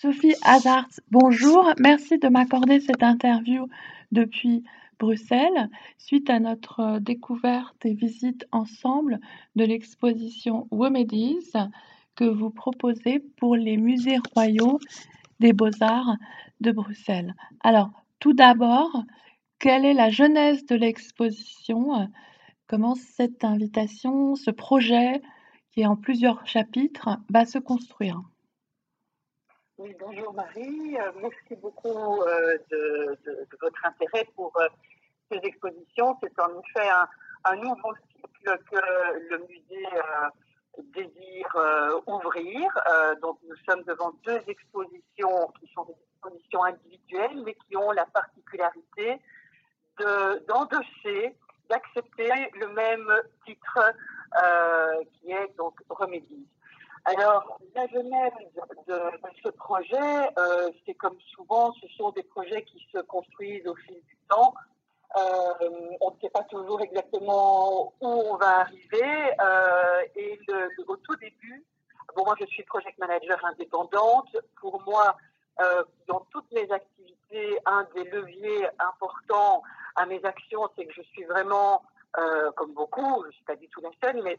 Sophie Hazard, bonjour. Merci de m'accorder cette interview depuis Bruxelles, suite à notre euh, découverte et visite ensemble de l'exposition Womedies que vous proposez pour les musées royaux des beaux-arts de Bruxelles. Alors, tout d'abord, quelle est la genèse de l'exposition? Comment cette invitation, ce projet, qui est en plusieurs chapitres, va se construire? Oui, bonjour Marie. Euh, merci beaucoup euh, de, votre intérêt pour euh, ces expositions. C'est en effet un, nouveau cycle que le musée désire ouvrir. donc nous sommes devant deux expositions qui sont des expositions individuelles, mais qui ont la particularité d'endosser, d'accepter le même titre qui est donc Remédie. Alors, la genèse de, ce projet, euh, c'est comme souvent, ce sont des projets qui se construisent au fil du temps. Euh, on ne sait pas toujours exactement où on va arriver. Euh, et au tout début, bon, moi je suis project manager indépendante. Pour moi, dans toutes mes activités, un des leviers importants à mes actions, c'est que je suis vraiment, comme beaucoup, je ne suis pas du tout la seule, mais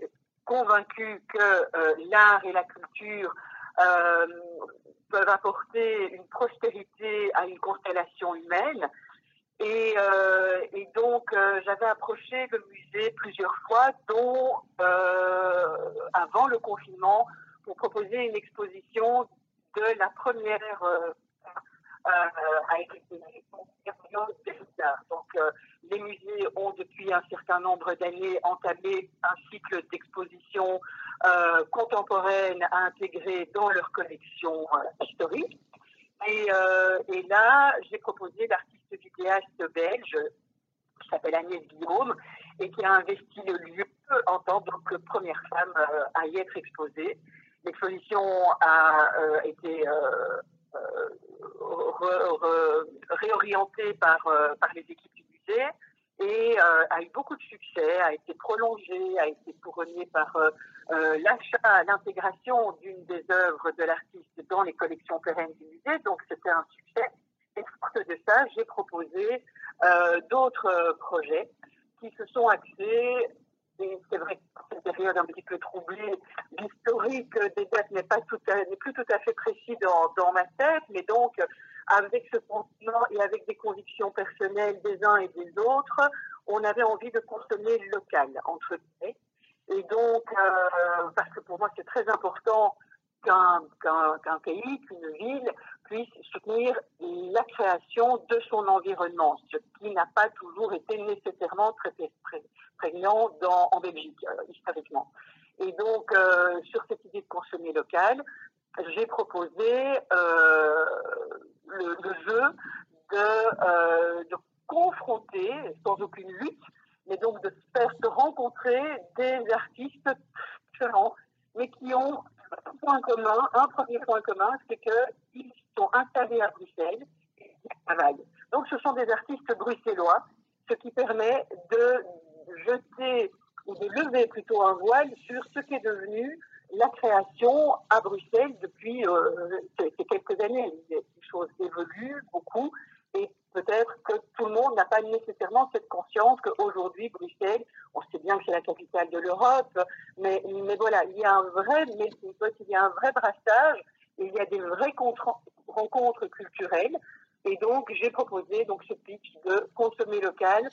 convaincu que euh, l'art et la culture euh, peuvent apporter une prospérité à une constellation humaine. Et, euh, donc, j'avais approché le musée plusieurs fois, dont avant le confinement, pour proposer une exposition de la première à été Donc, les musées ont depuis un certain nombre d'années entamé un cycle d'exposition euh, contemporaine à intégrer dans leur collection euh, historique. Euh, et, là, j'ai proposé l'artiste vidéaste belge qui s'appelle Agnès Guillaume et qui a investi le lieu en tant que première femme à y être exposée. L'exposition a été réorientée par, par les équipes et euh, a eu beaucoup de succès, a été prolongé, a été couronné par euh, euh, l'achat, l'intégration d'une des œuvres de l'artiste dans les collections pérennes du musée. Donc c'était un succès. Et forte de ça, j'ai proposé d'autres projets qui se sont axés c'est vrai que cette période un petit peu troublée, l'historique des dates n'est pas tout n'est plus tout à fait précis dans, ma tête, mais donc avec ce continent et avec des convictions personnelles des uns et des autres, on avait envie de consommer local, entre guillemets. Et donc, euh, parce que pour moi, c'est très important qu'un pays, qu'une ville puisse soutenir la création de son environnement, ce qui n'a pas toujours été nécessairement très, prégnant en Belgique, euh, historiquement. Et donc, euh, sur cette idée de consommer local, j'ai proposé euh, le, jeu de, confronter, sans aucune lutte, mais donc de faire se rencontrer des artistes différents, mais qui ont un point commun, un premier point commun, c'est qu'ils installés à Bruxelles et ils travaillent. Donc ce sont des artistes bruxellois, ce qui permet de jeter ou de lever plutôt un voile sur ce qui est devenu la création à Bruxelles depuis euh, quelques années. Les choses évoluent beaucoup et peut-être que tout le monde n'a pas nécessairement cette conscience qu'aujourd'hui, Bruxelles, on sait bien que c'est la capitale de l'Europe, mais, mais voilà, il y a un vrai il y a un vrai brassage, il y a des vraies rencontres culturelles. Et donc, j'ai proposé donc ce pitch de consommer local,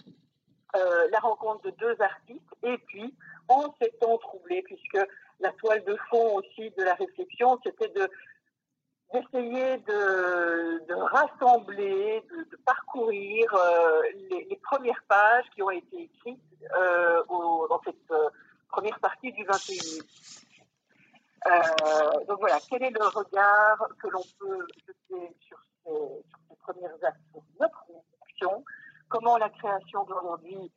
euh, la rencontre de deux artistes, et puis en ces temps troublés, puisque la toile de fond aussi de la réflexion, c'était de d'essayer de, rassembler, de, parcourir euh, les, premières pages qui ont été écrites euh, dans cette première partie du 21e. Donc voilà, quel est le regard que l'on peut jeter sur ces, premières actions, notre action, comment la création d'aujourd'hui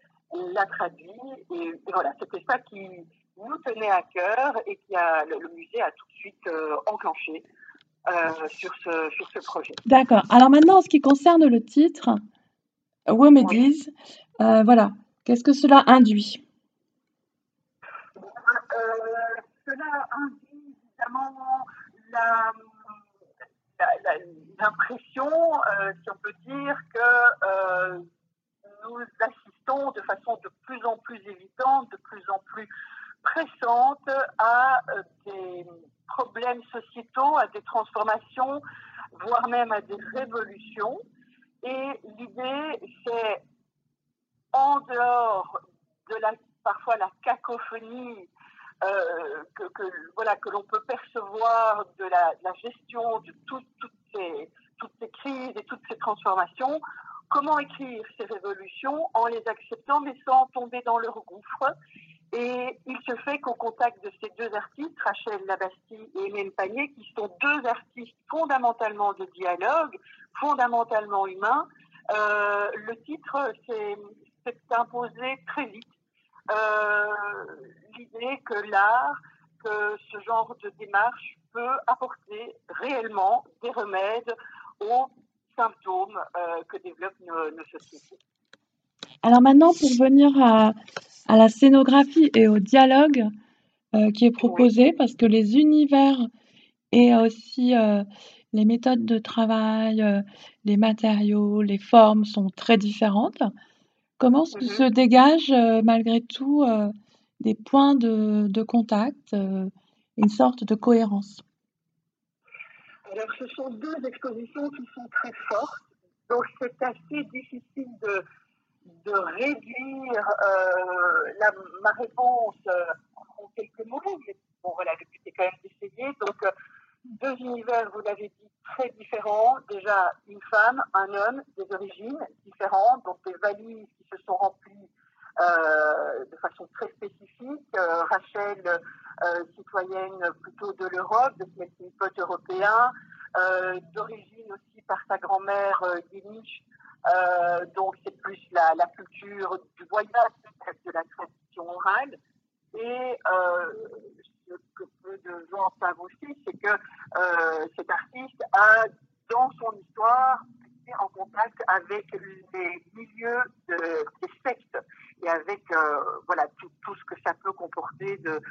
l'a traduit, et voilà, c'était ça qui, nous tenait à cœur et qui a, le, musée a tout de suite euh, enclenché euh, sur, ce, sur ce projet. D'accord. Alors maintenant, en ce qui concerne le titre, Womedies, euh, voilà, qu'est-ce que cela induit? Cela induit l'impression, si on peut dire, que nous assistons de façon de plus en plus évidente, de plus en plus pressante à des problèmes sociétaux, à des transformations, voire même à des révolutions. Et l'idée, c'est en dehors de la, parfois la cacophonie euh, que, voilà, que l'on peut percevoir de la, gestion de tout, toutes, ces, toutes ces crises et toutes ces transformations, comment écrire ces révolutions en les acceptant mais sans tomber dans leur gouffre et il se fait qu'au contact de ces deux artistes, Rachel Labastille et Hélène Panier, qui sont deux artistes fondamentalement de dialogue, fondamentalement humains, euh, le titre s'est imposé très vite. Euh, L'idée que l'art, que ce genre de démarche peut apporter réellement des remèdes aux symptômes euh, que développent nos, nos sociétés. Alors maintenant, pour venir à, à la scénographie et au dialogue euh, qui est proposé, parce que les univers et aussi euh, les méthodes de travail, les matériaux, les formes sont très différentes. Comment se, se Mhm. dégagent euh, malgré tout des points de, contact, euh, une sorte de cohérence? Alors, ce sont deux expositions qui sont très fortes, donc c'est assez difficile de, de réduire euh, ma réponse euh, en quelques mots. Bon, voilà, le but est quand même d'essayer. Donc, deux univers, vous l'avez dit, très différents. Déjà, une femme, un homme, des origines différentes, donc des valises qui se sont remplies de façon très spécifique. Euh, Rachel, euh, citoyenne plutôt de l'Europe, de ce melting pot européen, euh, d'origine aussi par sa grand-mère euh, yéniche, euh, donc c'est plus la, culture du voyage, de la tradition orale. Et euh, ce que peu de gens savent aussi, c'est que euh, cet artiste a, dans son histoire, été en contact avec les milieux de, des sectes et avec euh, voilà tout, tout, ce que ça peut comporter de,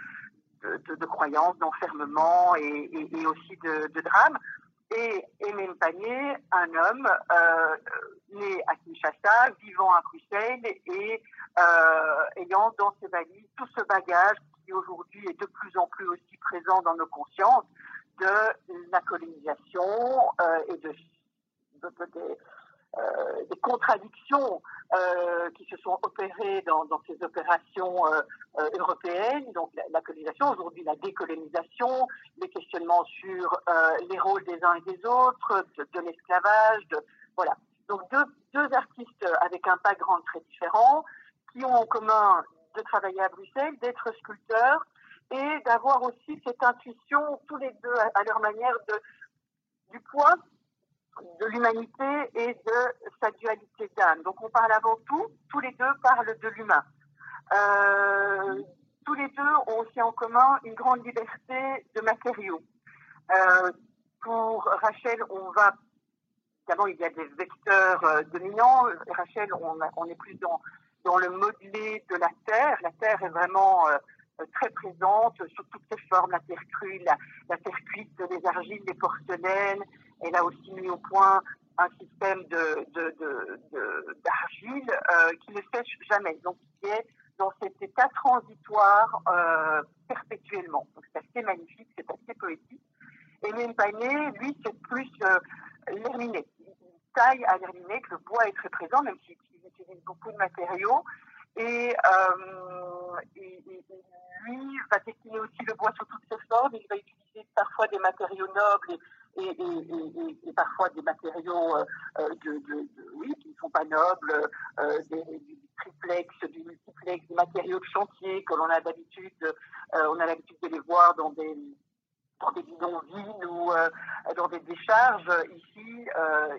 de, croyances, d'enfermement et, et, aussi de, de drame. Et Aimé Panier, un homme euh, né à Kinshasa, vivant à Bruxelles et euh, ayant dans ses valises tout ce bagage qui aujourd'hui est de plus en plus aussi présent dans nos consciences de la colonisation et de, de, de des contradictions euh, qui se sont opérées dans, ces opérations euh, européennes, donc la, colonisation, aujourd'hui la décolonisation, les questionnements sur les rôles des uns et des autres, de, l'esclavage, voilà. Donc deux, deux, artistes avec un background très différent, qui ont en commun de travailler à Bruxelles, d'être sculpteurs et d'avoir aussi cette intuition, tous les deux à leur manière, de, du poids de l'humanité et de sa dualité d'âme. Donc on parle avant tout, tous les deux parlent de l'humain. Euh, tous les deux ont aussi en commun une grande liberté de matériaux. Euh, pour Rachel, on va, évidemment, il y a des vecteurs euh, dominants. Rachel, on, est plus dans, dans le modelé de la terre. La terre est vraiment très présente sur toutes ses formes, la terre crue, la, la terre cuite, les argiles, les porcelaines, elle a aussi mis au point un système d'argile euh, qui ne sèche jamais, donc qui est dans cet état transitoire euh, perpétuellement. C'est assez magnifique, c'est assez poétique. Et Panier, lui, c'est plus euh, l'herminé. Il taille à l'herminé, que le bois est très présent, même s'il utilise beaucoup de matériaux. Et, euh, et, lui va décliner aussi le bois sous toutes ses formes. Il va utiliser parfois des matériaux nobles et, parfois des matériaux euh, oui, qui ne sont pas nobles, euh, des, du triplex, du multiplex, des matériaux de chantier que l'on a d'habitude, euh, on a l'habitude de les voir dans des dans des ou euh, dans des décharges. Ici,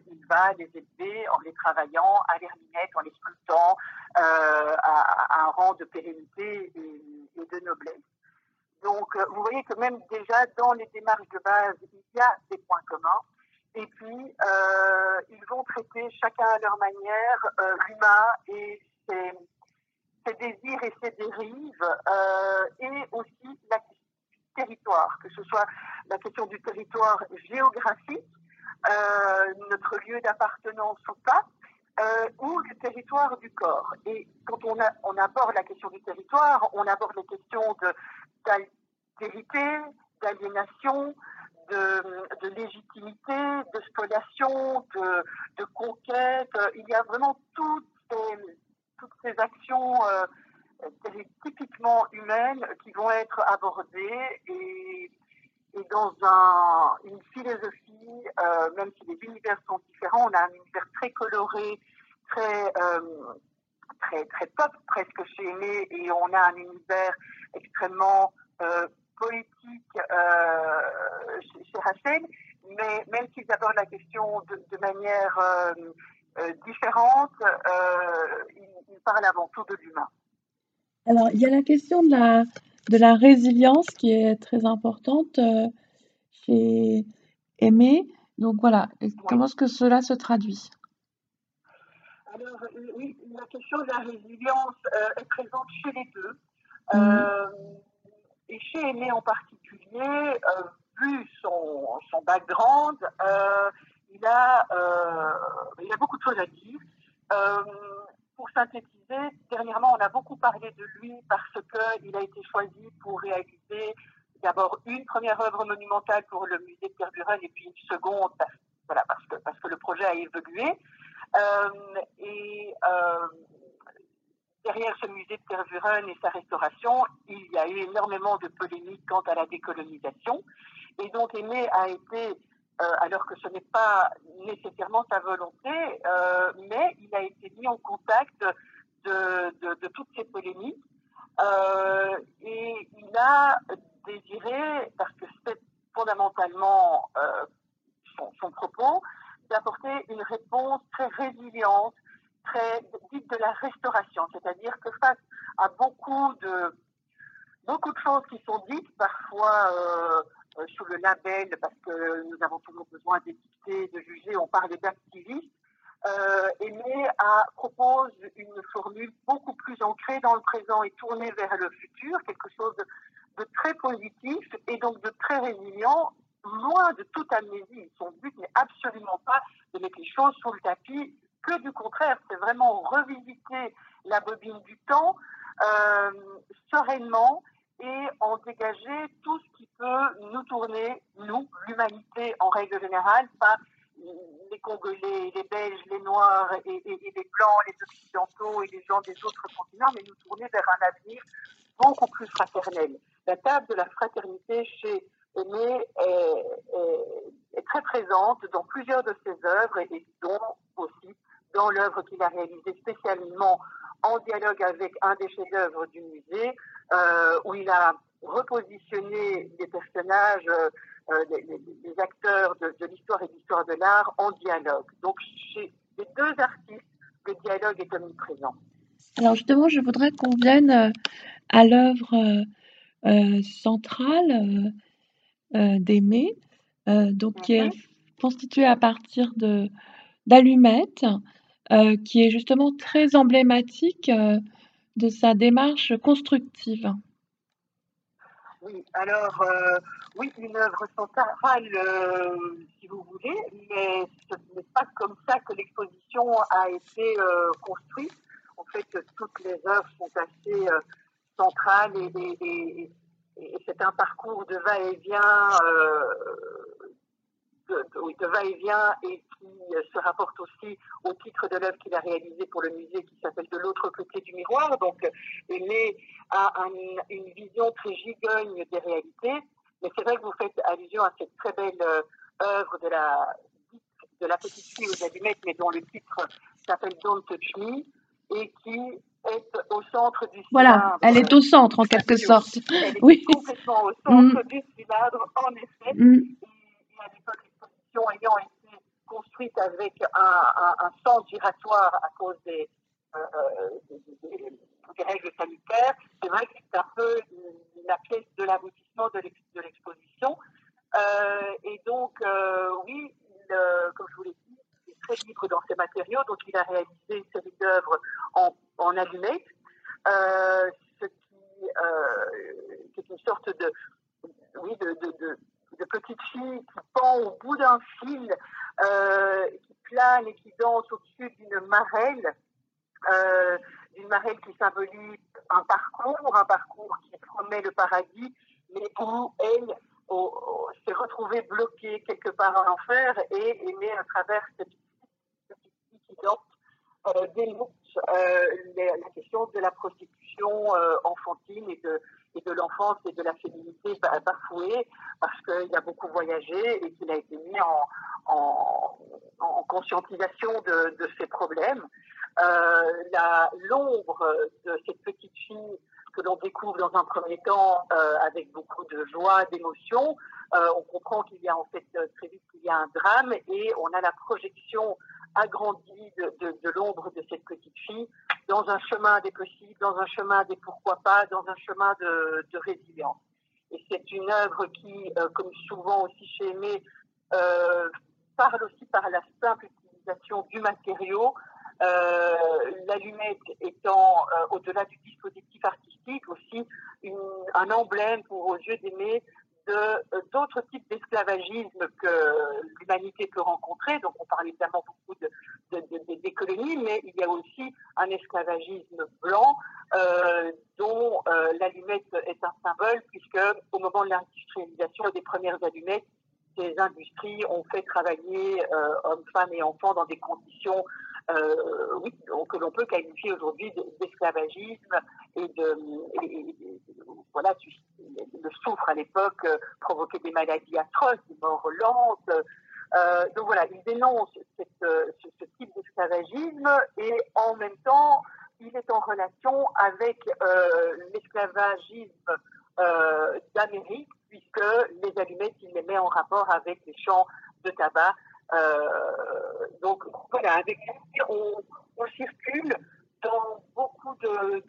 il va les élever en les travaillant à l'herminette, en les sculptant à, à, un rang de pérennité et, de noblesse. Donc, euh, vous voyez que même déjà dans les démarches de base, il y a des points communs. Et puis, euh, ils vont traiter chacun à leur manière euh, l'humain et ses, désirs et ses dérives, et aussi la question du territoire, que ce soit la question du territoire géographique, notre lieu d'appartenance ou pas, ou le territoire du corps. Et quand on, aborde la question du territoire, on aborde les questions d'altérité, d'aliénation, de, légitimité, de spoliation, de, conquête. Il y a vraiment toutes ces, toutes ces actions typiquement humaines qui vont être abordées et, et dans un, une philosophie, euh, même si les univers sont différents, on a un univers très coloré, très, euh, très, très pop presque chez Aimé et on a un univers extrêmement euh, politique euh, chez, Rachel, mais même s'ils abordent la question de, de manière différente, ils parlent avant tout de l'humain. Alors, il y a la question de la, de la résilience qui est très importante euh, chez Aimé. Donc voilà, comment est-ce que cela se traduit? Alors, oui, la question de la résilience euh, est présente chez les deux. Mmh. Euh, et chez Aimé en particulier, vu son, son background, il, a, il a beaucoup de choses à dire pour synthétiser, dernièrement, on a beaucoup parlé de lui parce qu'il a été choisi pour réaliser d'abord une première œuvre monumentale pour le musée de Tervuren et puis une seconde parce, voilà, parce, que, parce que le projet a évolué. Euh, et euh, derrière ce musée de Tervuren et sa restauration, il y a eu énormément de polémiques quant à la décolonisation. Et donc Aimé a été alors que ce n'est pas nécessairement sa volonté, euh, mais il a été mis en contact de, toutes ces polémiques euh, et il a désiré, parce que c'est fondamentalement euh, son, propos, d'apporter une réponse très résiliente, très dite de la restauration, c'est-à-dire que face à beaucoup de beaucoup de choses qui sont dites, parfois euh, euh, sous le label, parce que nous avons toujours besoin d'édicter, de juger, on parle d'activistes, euh, Aimé a, propose une formule beaucoup plus ancrée dans le présent et tournée vers le futur, quelque chose de, de très positif et donc de très résilient, loin de toute amnésie. Son but n'est absolument pas de mettre les choses sous le tapis, que du contraire, c'est vraiment revisiter la bobine du temps euh, sereinement et en dégager tout ce qui peut nous tourner, nous, l'humanité en règle générale, pas les Congolais, les Belges, les Noirs et, les Blancs, les Occidentaux et les gens des autres continents, mais nous tourner vers un avenir beaucoup plus fraternel. La table de la fraternité chez Aimé est très présente dans plusieurs de ses œuvres et dont aussi dans l'œuvre qu'il a réalisée spécialement en dialogue avec un des chefs-d'œuvre du musée, euh, où il a repositionné des personnages, euh, des, des, acteurs de, de l'histoire et de l'histoire de l'art en dialogue. Donc, chez les deux artistes, le dialogue est omniprésent. Alors justement, je voudrais qu'on vienne euh, à l'œuvre euh, centrale euh, d'Aimé, donc qui est mm-hmm. constituée à partir de d'allumettes, qui est justement très emblématique de sa démarche constructive. Oui, alors, euh, oui, une œuvre centrale, euh, si vous voulez, mais ce n'est pas comme ça que l'exposition a été euh, construite. En fait, toutes les œuvres sont assez euh, centrales et, c'est un parcours de va-et-vient euh, de, de va-et-vient et qui se rapporte aussi au titre de l'œuvre qu'il a réalisée pour le musée qui s'appelle De l'autre côté du miroir. Donc, Aimé a un, une vision très gigogne des réalités. Mais c'est vrai que vous faites allusion à cette très belle euh, œuvre de la, de la petite fille aux allumettes, mais dont le titre s'appelle Don't Touch Me et qui est au centre du cylindre. Voilà, elle est au centre en quelque sorte. Elle est oui. complètement au centre mmh. du cylindre, en effet. Mmh. Et, à l'époque, ayant été construite avec un, sens giratoire à cause des, euh, des, des, règles sanitaires, c'est vrai que c'est un peu la pièce de l'aboutissement de l'exposition. Euh, et donc, euh, oui, comme je vous l'ai dit, il est très libre dans ses matériaux, donc il a réalisé une série d'œuvres en, en allumettes, euh, ce qui, qui, est une sorte de, oui, de, de, de de petite fille qui pend au bout d'un fil qui plane et qui danse marelle, d'une marelle qui symbolise un parcours, un parcours qui promet le paradis, mais où elle s'est retrouvée bloquée quelque part en enfer et est née à travers cette petite qui euh, dénonce euh, la question de la prostitution euh, enfantine et de, l'enfance et de la féminité bafouée parce qu'il a beaucoup voyagé et qu'il a été mis en, en conscientisation de, ces problèmes. Euh, L'ombre de cette petite fille que l'on découvre dans un premier temps euh, avec beaucoup de joie, d'émotion, euh, on comprend qu'il y a en fait très vite qu'il y a un drame et on a la projection agrandie de, l'ombre de cette petite fille dans un chemin des possibles, dans un chemin des pourquoi pas, dans un chemin de, résilience. Et c'est une œuvre qui, comme souvent aussi chez Aimé, parle aussi par la simple utilisation du matériau, euh, l'allumette étant, euh, au-delà du dispositif artistique, aussi un emblème pour aux yeux d'Aimé de d'autres types d'esclavagisme que l'humanité peut rencontrer. Donc, on parle évidemment beaucoup de, de, de, des colonies, mais il y a aussi un esclavagisme blanc euh, dont euh, l'allumette est un symbole, puisque au moment de l'industrialisation des premières allumettes, ces industries ont fait travailler euh, hommes, femmes et enfants dans des conditions euh, que l'on peut qualifier aujourd'hui d'esclavagisme et de, voilà, le souffre à l'époque euh, provoquait des maladies atroces, des morts lentes. Donc voilà, il dénonce ce, type d'esclavagisme et en même temps, il est en relation avec l'esclavagisme d'Amérique, puisque les allumettes, il les met en rapport avec les champs de tabac. donc voilà, avec on, on circule dans beaucoup de,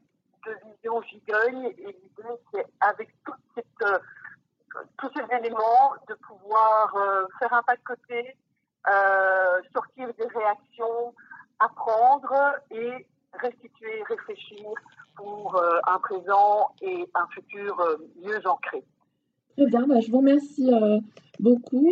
de vision gigogne et l'idée c'est avec toute cette, euh, tous ces éléments de pouvoir euh, faire un pas de côté, euh, sortir des réactions, apprendre et restituer, réfléchir pour euh, un présent et un futur euh, mieux ancré. Bah, je vous remercie beaucoup.